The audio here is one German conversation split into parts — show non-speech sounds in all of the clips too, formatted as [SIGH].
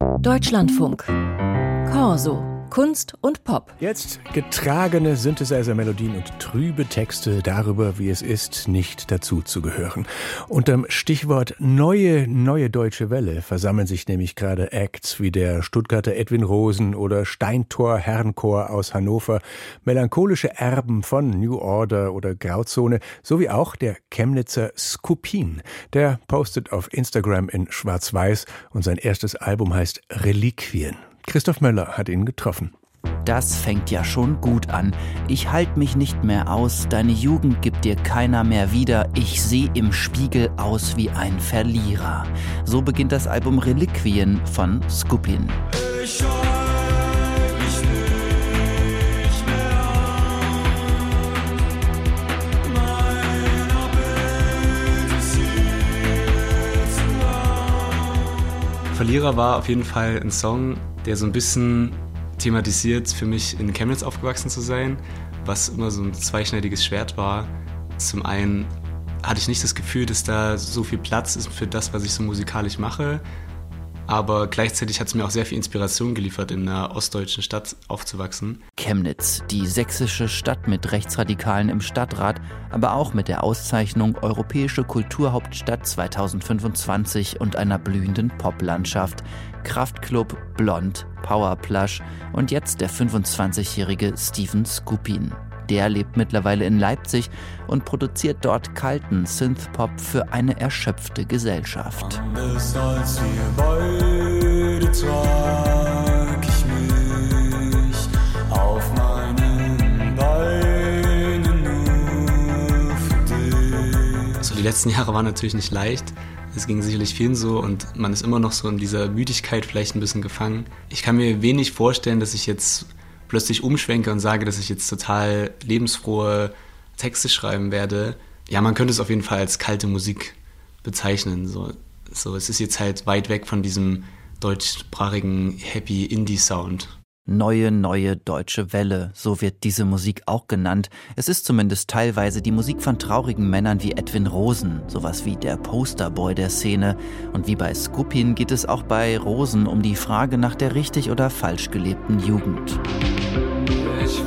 Deutschlandfunk. Corso. Kunst und Pop. Jetzt getragene Synthesizer-Melodien und trübe Texte darüber, wie es ist, nicht dazuzugehören. Unterm Stichwort neue, neue deutsche Welle versammeln sich nämlich gerade Acts wie der Stuttgarter Edwin Rosen oder Steintor Herrenchor aus Hannover, melancholische Erben von New Order oder Grauzone, sowie auch der Chemnitzer Skupin. Der postet auf Instagram in Schwarz-Weiß und sein erstes Album heißt Reliquien. Christoph Möller hat ihn getroffen. Das fängt ja schon gut an. Ich halt mich nicht mehr aus, deine Jugend gibt dir keiner mehr wieder, ich seh im Spiegel aus wie ein Verlierer. So beginnt das Album Reliquien von Skupin. Ich Verlierer war auf jeden Fall ein Song, der so ein bisschen thematisiert, für mich in Chemnitz aufgewachsen zu sein, was immer so ein zweischneidiges Schwert war. Zum einen hatte ich nicht das Gefühl, dass da so viel Platz ist für das, was ich so musikalisch mache aber gleichzeitig hat es mir auch sehr viel Inspiration geliefert, in einer ostdeutschen Stadt aufzuwachsen. Chemnitz, die sächsische Stadt mit Rechtsradikalen im Stadtrat, aber auch mit der Auszeichnung Europäische Kulturhauptstadt 2025 und einer blühenden Poplandschaft. Kraftclub, Blond, Powerplush und jetzt der 25-jährige Steven Skupin. Der lebt mittlerweile in Leipzig und produziert dort kalten Synthpop für eine erschöpfte Gesellschaft. Anders als wir beide trag ich mich auf meinen Beinen nur für dich. Also die letzten Jahre waren natürlich nicht leicht. Es ging sicherlich vielen so und man ist immer noch so in dieser Müdigkeit vielleicht ein bisschen gefangen. Ich kann mir wenig vorstellen, dass ich jetzt plötzlich umschwenke und sage, dass ich jetzt total lebensfrohe Texte schreiben werde, ja, man könnte es auf jeden Fall als kalte Musik bezeichnen. So, so es ist jetzt halt weit weg von diesem deutschsprachigen Happy Indie-Sound. Neue, neue deutsche Welle, so wird diese Musik auch genannt. Es ist zumindest teilweise die Musik von traurigen Männern wie Edwin Rosen, sowas wie der Posterboy der Szene. Und wie bei Skupin geht es auch bei Rosen um die Frage nach der richtig oder falsch gelebten Jugend.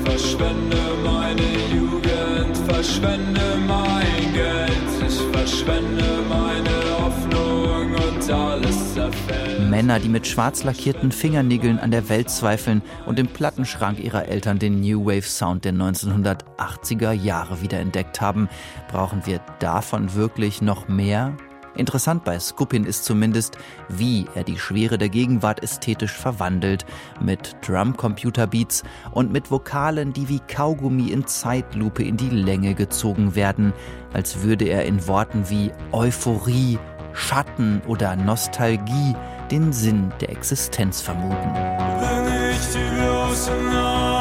Verschwende meine Jugend, verschwende mein Geld, ich verschwende meine Hoffnung und alles zerfällt. Männer, die mit schwarz lackierten Fingernägeln an der Welt zweifeln und im Plattenschrank ihrer Eltern den New Wave Sound der 1980er Jahre wiederentdeckt haben. Brauchen wir davon wirklich noch mehr? Interessant bei Skupin ist zumindest, wie er die Schwere der Gegenwart ästhetisch verwandelt, mit Drum-Computer-Beats und mit Vokalen, die wie Kaugummi in Zeitlupe in die Länge gezogen werden, als würde er in Worten wie Euphorie, Schatten oder Nostalgie den Sinn der Existenz vermuten. Wenn ich die bloße Nostalgie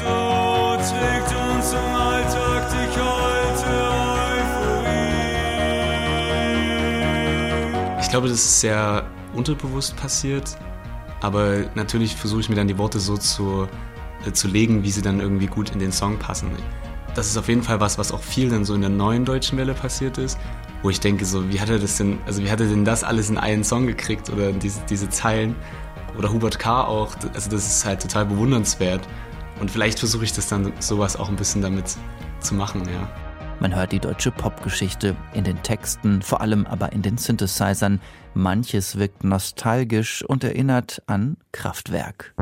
so trägt uns im Ich glaube, das ist sehr unterbewusst passiert, aber natürlich versuche ich mir dann die Worte so zu, äh, zu legen, wie sie dann irgendwie gut in den Song passen. Das ist auf jeden Fall was, was auch viel dann so in der neuen deutschen Welle passiert ist, wo ich denke so, wie hat er das denn, also wie hat er denn das alles in einen Song gekriegt oder diese, diese Zeilen? Oder Hubert K. auch, also das ist halt total bewundernswert. Und vielleicht versuche ich das dann sowas auch ein bisschen damit zu machen, ja. Man hört die deutsche Popgeschichte in den Texten, vor allem aber in den Synthesizern. Manches wirkt nostalgisch und erinnert an Kraftwerk.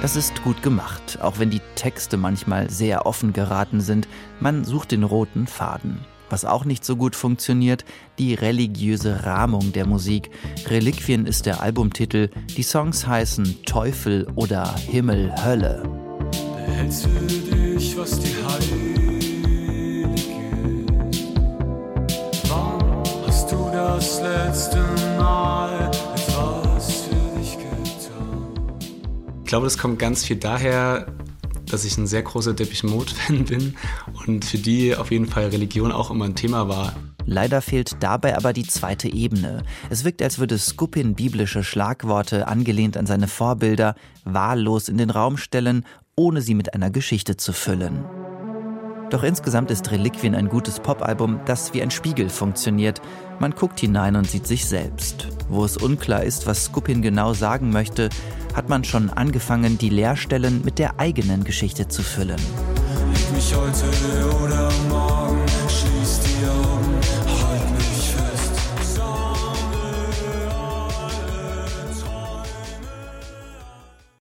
Das ist gut gemacht, auch wenn die Texte manchmal sehr offen geraten sind. Man sucht den roten Faden. Was auch nicht so gut funktioniert, die religiöse Rahmung der Musik. Reliquien ist der Albumtitel. Die Songs heißen Teufel oder Himmel, Hölle. Behältst du dich, was die Heilige Wann hast du das letzte Mal glaube, das kommt ganz viel daher, dass ich ein sehr großer Depeche Mode-Fan [LAUGHS] bin und für die auf jeden Fall Religion auch immer ein Thema war. Leider fehlt dabei aber die zweite Ebene. Es wirkt, als würde Skupin biblische Schlagworte, angelehnt an seine Vorbilder, wahllos in den Raum stellen, ohne sie mit einer Geschichte zu füllen. Doch insgesamt ist Reliquien ein gutes Popalbum, das wie ein Spiegel funktioniert. Man guckt hinein und sieht sich selbst. Wo es unklar ist, was Skupin genau sagen möchte, hat man schon angefangen, die Leerstellen mit der eigenen Geschichte zu füllen. Leg mich heute oder